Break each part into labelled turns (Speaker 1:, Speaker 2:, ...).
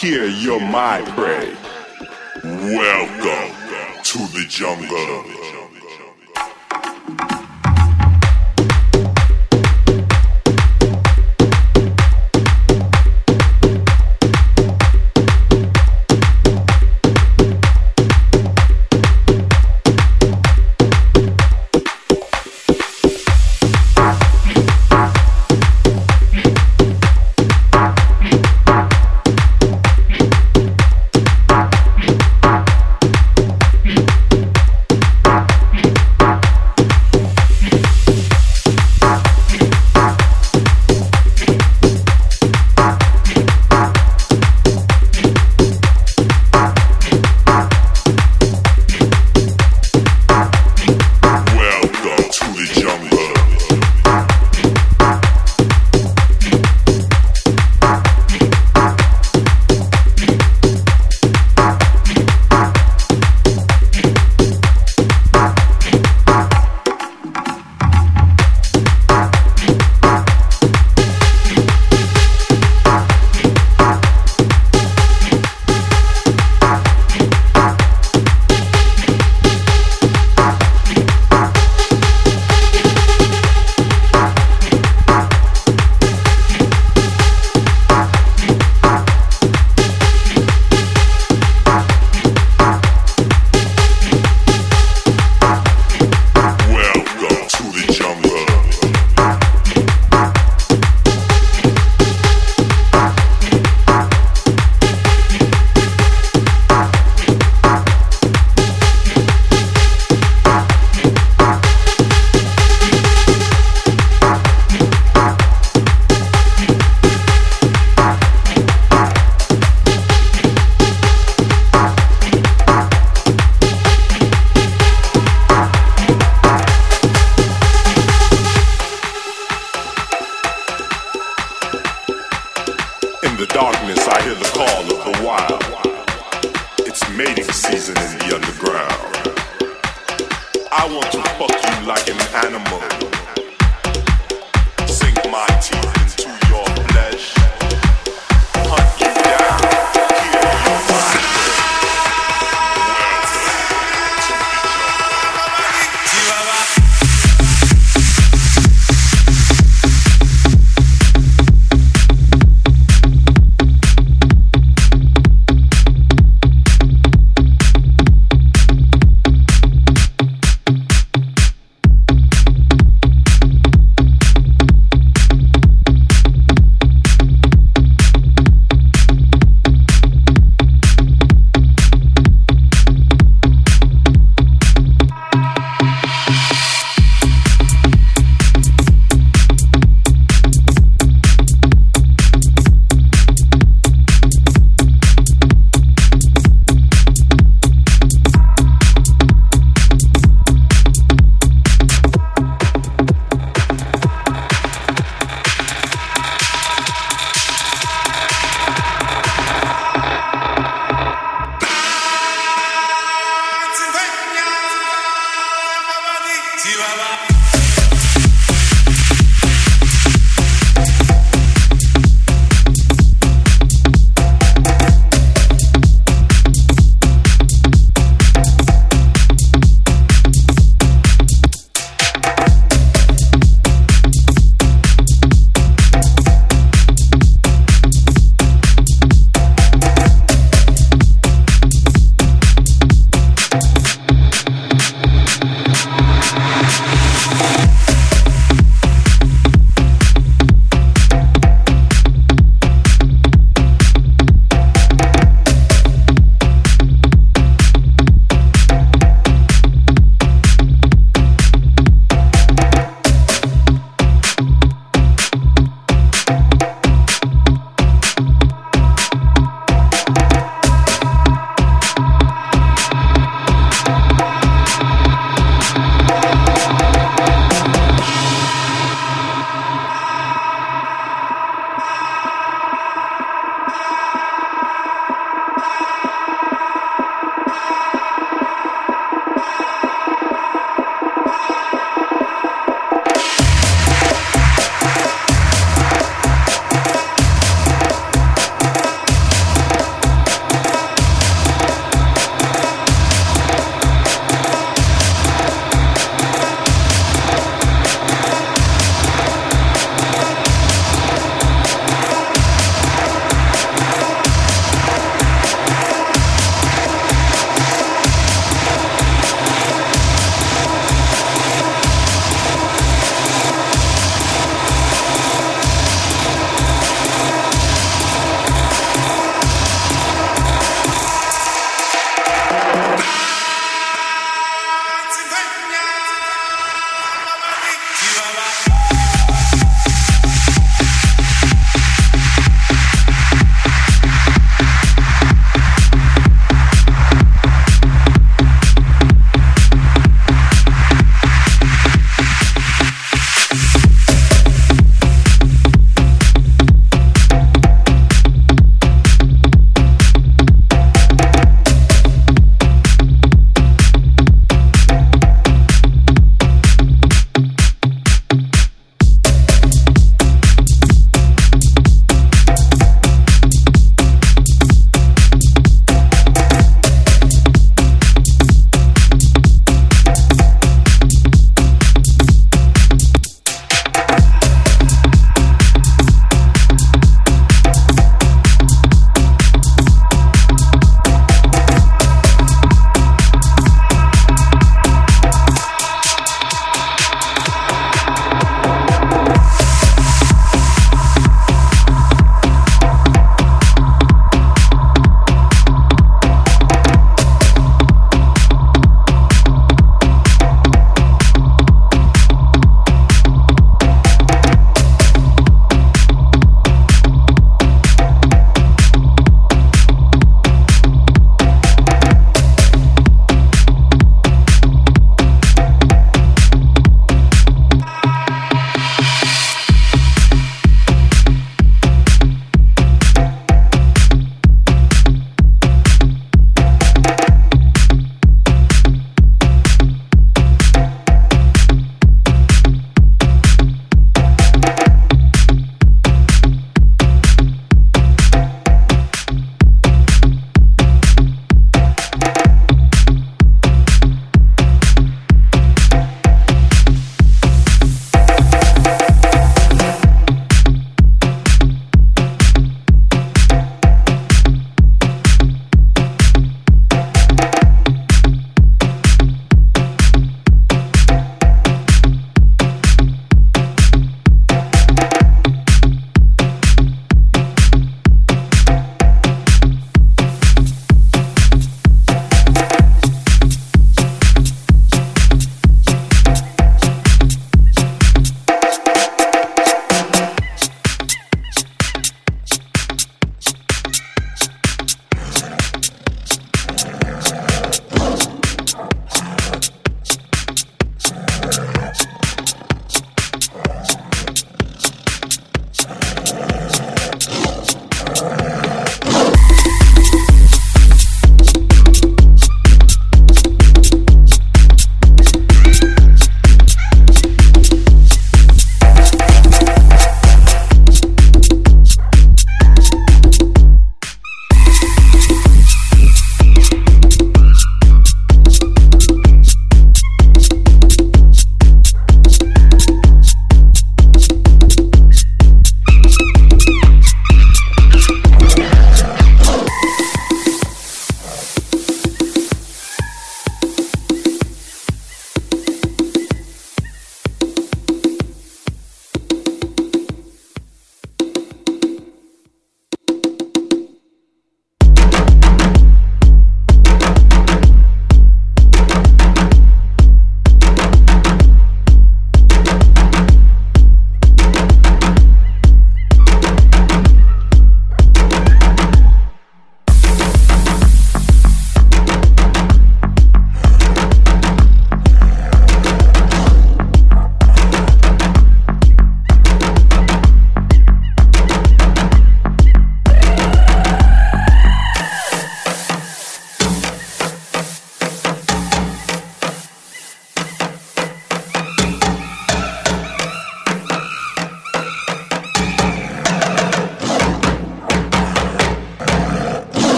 Speaker 1: Here you're my prey. Welcome to the jungle.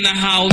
Speaker 2: In the house.